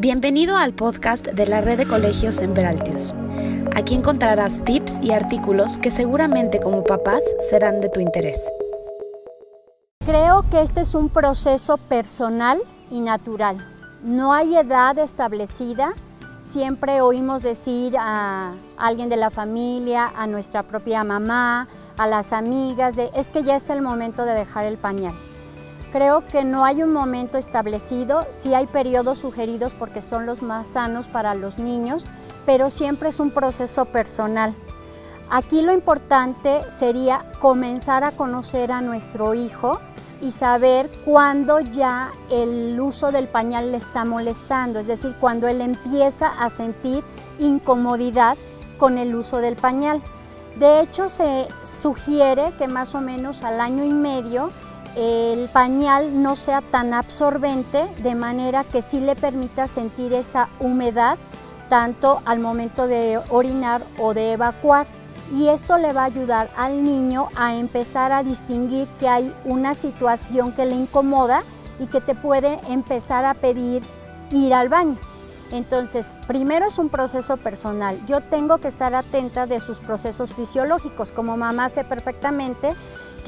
Bienvenido al podcast de la red de colegios Semperaltius. Aquí encontrarás tips y artículos que seguramente como papás serán de tu interés. Creo que este es un proceso personal y natural. No hay edad establecida. Siempre oímos decir a alguien de la familia, a nuestra propia mamá, a las amigas, de es que ya es el momento de dejar el pañal. Creo que no hay un momento establecido, sí hay periodos sugeridos porque son los más sanos para los niños, pero siempre es un proceso personal. Aquí lo importante sería comenzar a conocer a nuestro hijo y saber cuándo ya el uso del pañal le está molestando, es decir, cuando él empieza a sentir incomodidad con el uso del pañal. De hecho, se sugiere que más o menos al año y medio el pañal no sea tan absorbente, de manera que sí le permita sentir esa humedad tanto al momento de orinar o de evacuar. Y esto le va a ayudar al niño a empezar a distinguir que hay una situación que le incomoda y que te puede empezar a pedir ir al baño. Entonces, primero es un proceso personal. Yo tengo que estar atenta de sus procesos fisiológicos. Como mamá sé perfectamente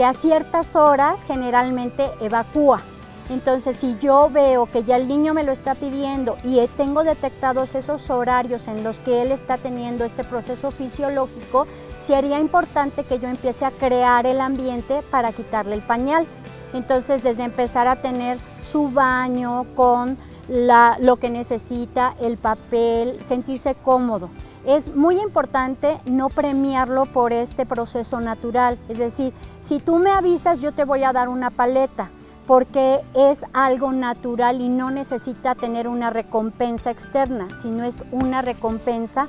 que a ciertas horas generalmente evacúa. Entonces, si yo veo que ya el niño me lo está pidiendo y tengo detectados esos horarios en los que él está teniendo este proceso fisiológico, sería importante que yo empiece a crear el ambiente para quitarle el pañal. Entonces, desde empezar a tener su baño con lo que necesita, el papel, sentirse cómodo. Es muy importante no premiarlo por este proceso natural, es decir, si tú me avisas yo te voy a dar una paleta, porque es algo natural y no necesita tener una recompensa externa, sino es una recompensa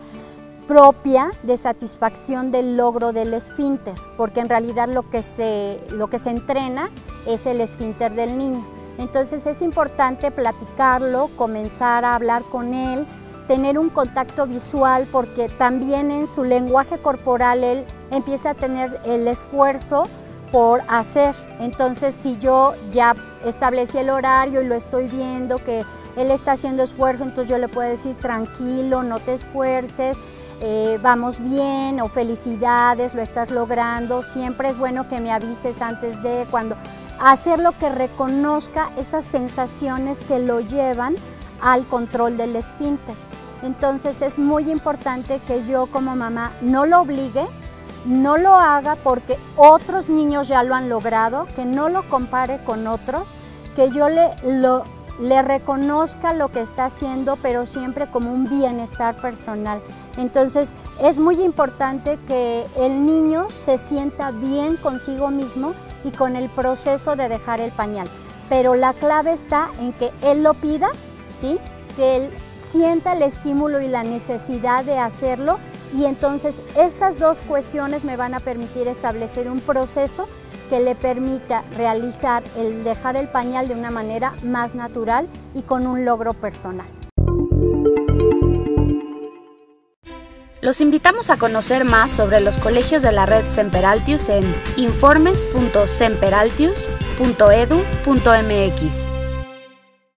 propia de satisfacción del logro del esfínter, porque en realidad lo que se, lo que se entrena es el esfínter del niño. Entonces es importante platicarlo, comenzar a hablar con él, tener un contacto visual porque también en su lenguaje corporal él empieza a tener el esfuerzo por hacer. Entonces, si yo ya establecí el horario y lo estoy viendo que él está haciendo esfuerzo, entonces yo le puedo decir tranquilo, no te esfuerces, eh, vamos bien o felicidades, lo estás logrando. Siempre es bueno que me avises antes de cuando hacer lo que reconozca esas sensaciones que lo llevan al control del esfínter. Entonces es muy importante que yo como mamá no lo obligue, no lo haga porque otros niños ya lo han logrado, que no lo compare con otros, que yo le, le reconozca lo que está haciendo, pero siempre como un bienestar personal. Entonces es muy importante que el niño se sienta bien consigo mismo y con el proceso de dejar el pañal. Pero la clave está en que él lo pida, ¿sí? que él sienta el estímulo y la necesidad de hacerlo y entonces estas dos cuestiones me van a permitir establecer un proceso que le permita realizar el dejar el pañal de una manera más natural y con un logro personal. Los invitamos a conocer más sobre los colegios de la red Semperaltius en informes.semperaltius.edu.mx.